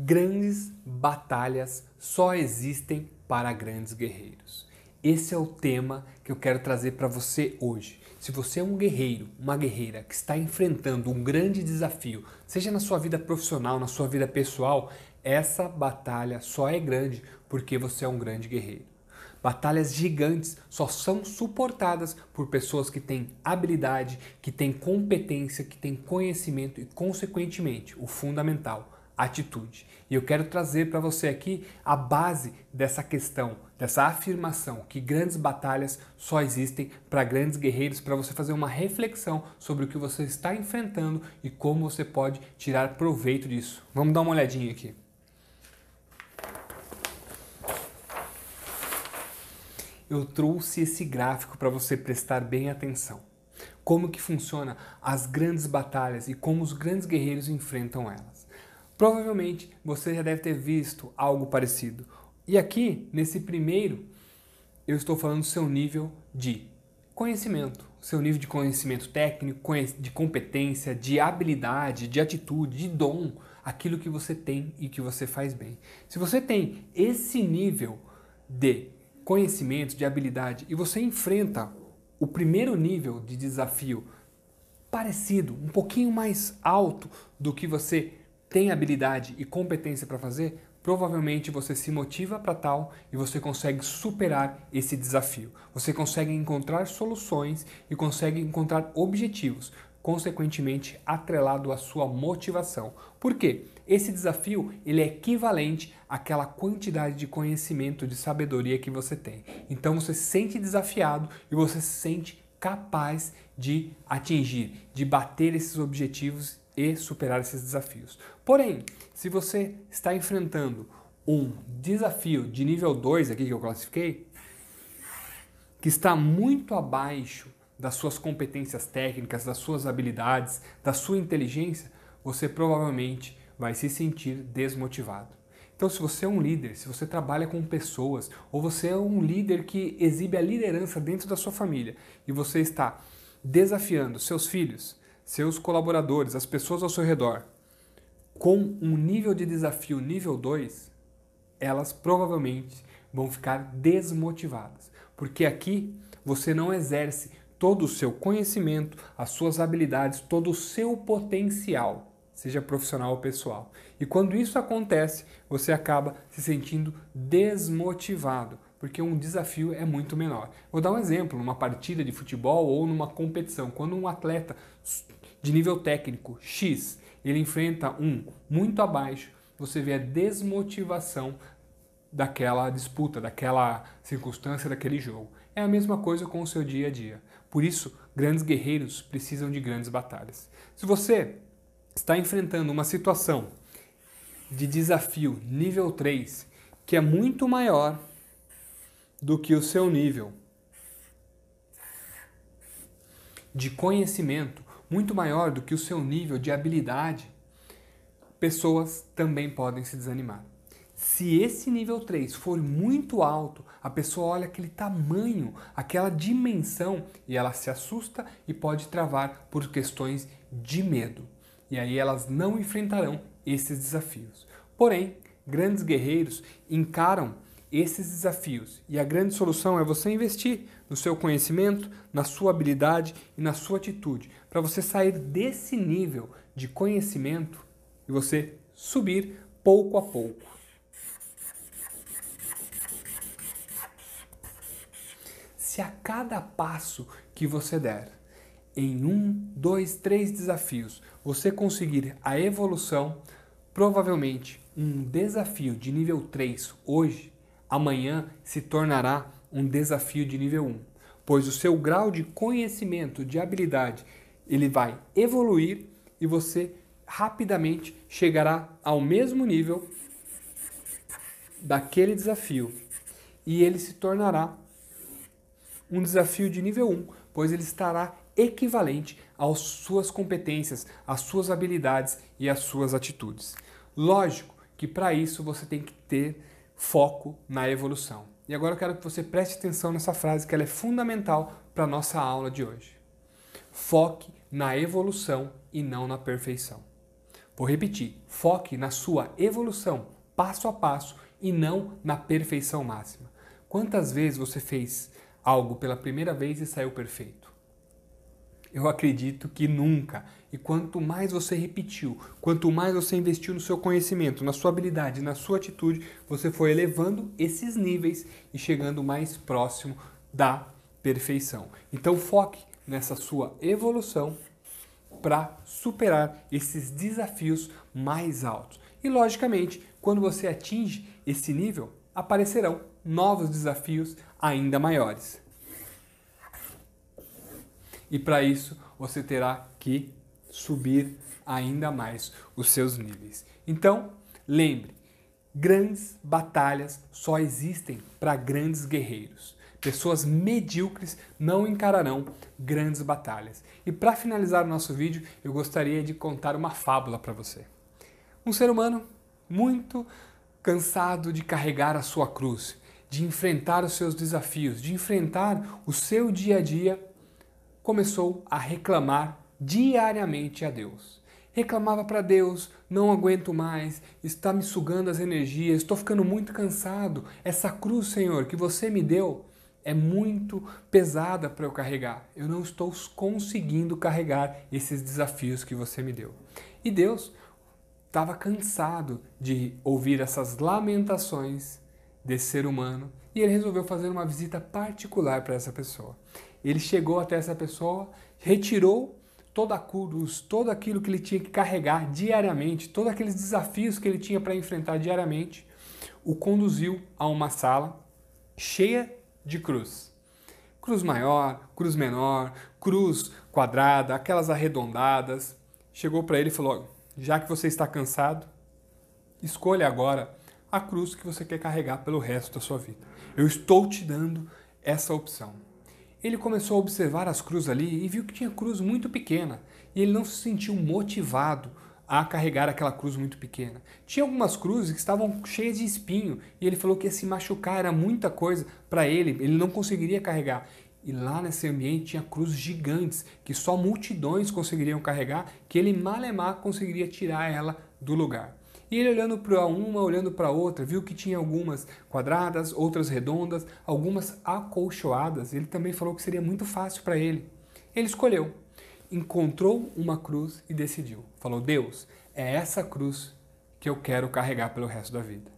Grandes batalhas só existem para grandes guerreiros. Esse é o tema que eu quero trazer para você hoje. Se você é um guerreiro, uma guerreira que está enfrentando um grande desafio, seja na sua vida profissional, na sua vida pessoal, essa batalha só é grande porque você é um grande guerreiro. Batalhas gigantes só são suportadas por pessoas que têm habilidade, que têm competência, que têm conhecimento e, consequentemente, o fundamental, atitude. E eu quero trazer para você aqui a base dessa questão, dessa afirmação que grandes batalhas só existem para grandes guerreiros, para você fazer uma reflexão sobre o que você está enfrentando e como você pode tirar proveito disso. Vamos dar uma olhadinha aqui. Eu trouxe esse gráfico para você prestar bem atenção. Como que funciona as grandes batalhas e como os grandes guerreiros enfrentam elas. Provavelmente você já deve ter visto algo parecido. E aqui, nesse primeiro, eu estou falando do seu nível de conhecimento, seu nível de conhecimento técnico, de competência, de habilidade, de atitude, de dom, aquilo que você tem e que você faz bem. Se você tem esse nível de conhecimento, de habilidade e você enfrenta o primeiro nível de desafio parecido, um pouquinho mais alto do que você tem habilidade e competência para fazer, provavelmente você se motiva para tal e você consegue superar esse desafio. Você consegue encontrar soluções e consegue encontrar objetivos, consequentemente atrelado à sua motivação. Por quê? Esse desafio ele é equivalente àquela quantidade de conhecimento, de sabedoria que você tem. Então você se sente desafiado e você se sente capaz de atingir, de bater esses objetivos e superar esses desafios. Porém, se você está enfrentando um desafio de nível 2 aqui que eu classifiquei, que está muito abaixo das suas competências técnicas, das suas habilidades, da sua inteligência, você provavelmente vai se sentir desmotivado. Então, se você é um líder, se você trabalha com pessoas, ou você é um líder que exibe a liderança dentro da sua família e você está desafiando seus filhos, seus colaboradores, as pessoas ao seu redor, com um nível de desafio nível 2, elas provavelmente vão ficar desmotivadas. Porque aqui você não exerce todo o seu conhecimento, as suas habilidades, todo o seu potencial, seja profissional ou pessoal. E quando isso acontece, você acaba se sentindo desmotivado, porque um desafio é muito menor. Vou dar um exemplo, numa partida de futebol ou numa competição, quando um atleta de nível técnico X, ele enfrenta um muito abaixo, você vê a desmotivação daquela disputa, daquela circunstância, daquele jogo. É a mesma coisa com o seu dia a dia. Por isso, grandes guerreiros precisam de grandes batalhas. Se você está enfrentando uma situação de desafio nível 3, que é muito maior do que o seu nível de conhecimento, muito maior do que o seu nível de habilidade, pessoas também podem se desanimar. Se esse nível 3 for muito alto, a pessoa olha aquele tamanho, aquela dimensão e ela se assusta e pode travar por questões de medo. E aí elas não enfrentarão esses desafios. Porém, grandes guerreiros encaram esses desafios. E a grande solução é você investir no seu conhecimento, na sua habilidade e na sua atitude, para você sair desse nível de conhecimento e você subir pouco a pouco. Se a cada passo que você der, em um, dois, três desafios, você conseguir a evolução, provavelmente um desafio de nível 3 hoje amanhã se tornará um desafio de nível 1, pois o seu grau de conhecimento, de habilidade, ele vai evoluir e você rapidamente chegará ao mesmo nível daquele desafio e ele se tornará um desafio de nível 1, pois ele estará equivalente às suas competências, às suas habilidades e às suas atitudes. Lógico que para isso você tem que ter foco na evolução. E agora eu quero que você preste atenção nessa frase que ela é fundamental para a nossa aula de hoje. Foque na evolução e não na perfeição. Vou repetir: foque na sua evolução, passo a passo, e não na perfeição máxima. Quantas vezes você fez algo pela primeira vez e saiu perfeito? Eu acredito que nunca. E quanto mais você repetiu, quanto mais você investiu no seu conhecimento, na sua habilidade, na sua atitude, você foi elevando esses níveis e chegando mais próximo da perfeição. Então foque nessa sua evolução para superar esses desafios mais altos. E logicamente, quando você atinge esse nível, aparecerão novos desafios ainda maiores. E para isso, você terá que subir ainda mais os seus níveis. Então, lembre, grandes batalhas só existem para grandes guerreiros. Pessoas medíocres não encararão grandes batalhas. E para finalizar o nosso vídeo, eu gostaria de contar uma fábula para você. Um ser humano muito cansado de carregar a sua cruz, de enfrentar os seus desafios, de enfrentar o seu dia a dia, começou a reclamar diariamente a Deus. Reclamava para Deus: não aguento mais, está me sugando as energias, estou ficando muito cansado. Essa cruz, Senhor, que você me deu, é muito pesada para eu carregar. Eu não estou conseguindo carregar esses desafios que você me deu. E Deus estava cansado de ouvir essas lamentações desse ser humano e ele resolveu fazer uma visita particular para essa pessoa. Ele chegou até essa pessoa, retirou toda a cruz, todo aquilo que ele tinha que carregar diariamente, todos aqueles desafios que ele tinha para enfrentar diariamente, o conduziu a uma sala cheia de cruz. Cruz maior, cruz menor, cruz quadrada, aquelas arredondadas. Chegou para ele e falou: já que você está cansado, escolha agora a cruz que você quer carregar pelo resto da sua vida. Eu estou te dando essa opção. Ele começou a observar as cruzes ali e viu que tinha cruz muito pequena e ele não se sentiu motivado a carregar aquela cruz muito pequena. Tinha algumas cruzes que estavam cheias de espinho e ele falou que ia se machucar, era muita coisa para ele, ele não conseguiria carregar. E lá nesse ambiente tinha cruzes gigantes que só multidões conseguiriam carregar, que ele malemar conseguiria tirar ela do lugar. E ele olhando para uma, olhando para outra, viu que tinha algumas quadradas, outras redondas, algumas acolchoadas. Ele também falou que seria muito fácil para ele. Ele escolheu, encontrou uma cruz e decidiu. Falou: Deus, é essa cruz que eu quero carregar pelo resto da vida.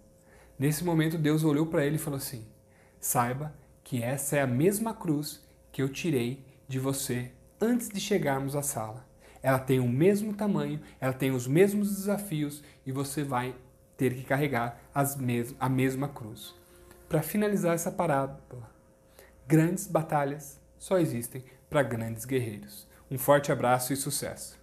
Nesse momento, Deus olhou para ele e falou assim: Saiba que essa é a mesma cruz que eu tirei de você antes de chegarmos à sala. Ela tem o mesmo tamanho, ela tem os mesmos desafios e você vai ter que carregar mes a mesma cruz. Para finalizar essa parábola, grandes batalhas só existem para grandes guerreiros. Um forte abraço e sucesso!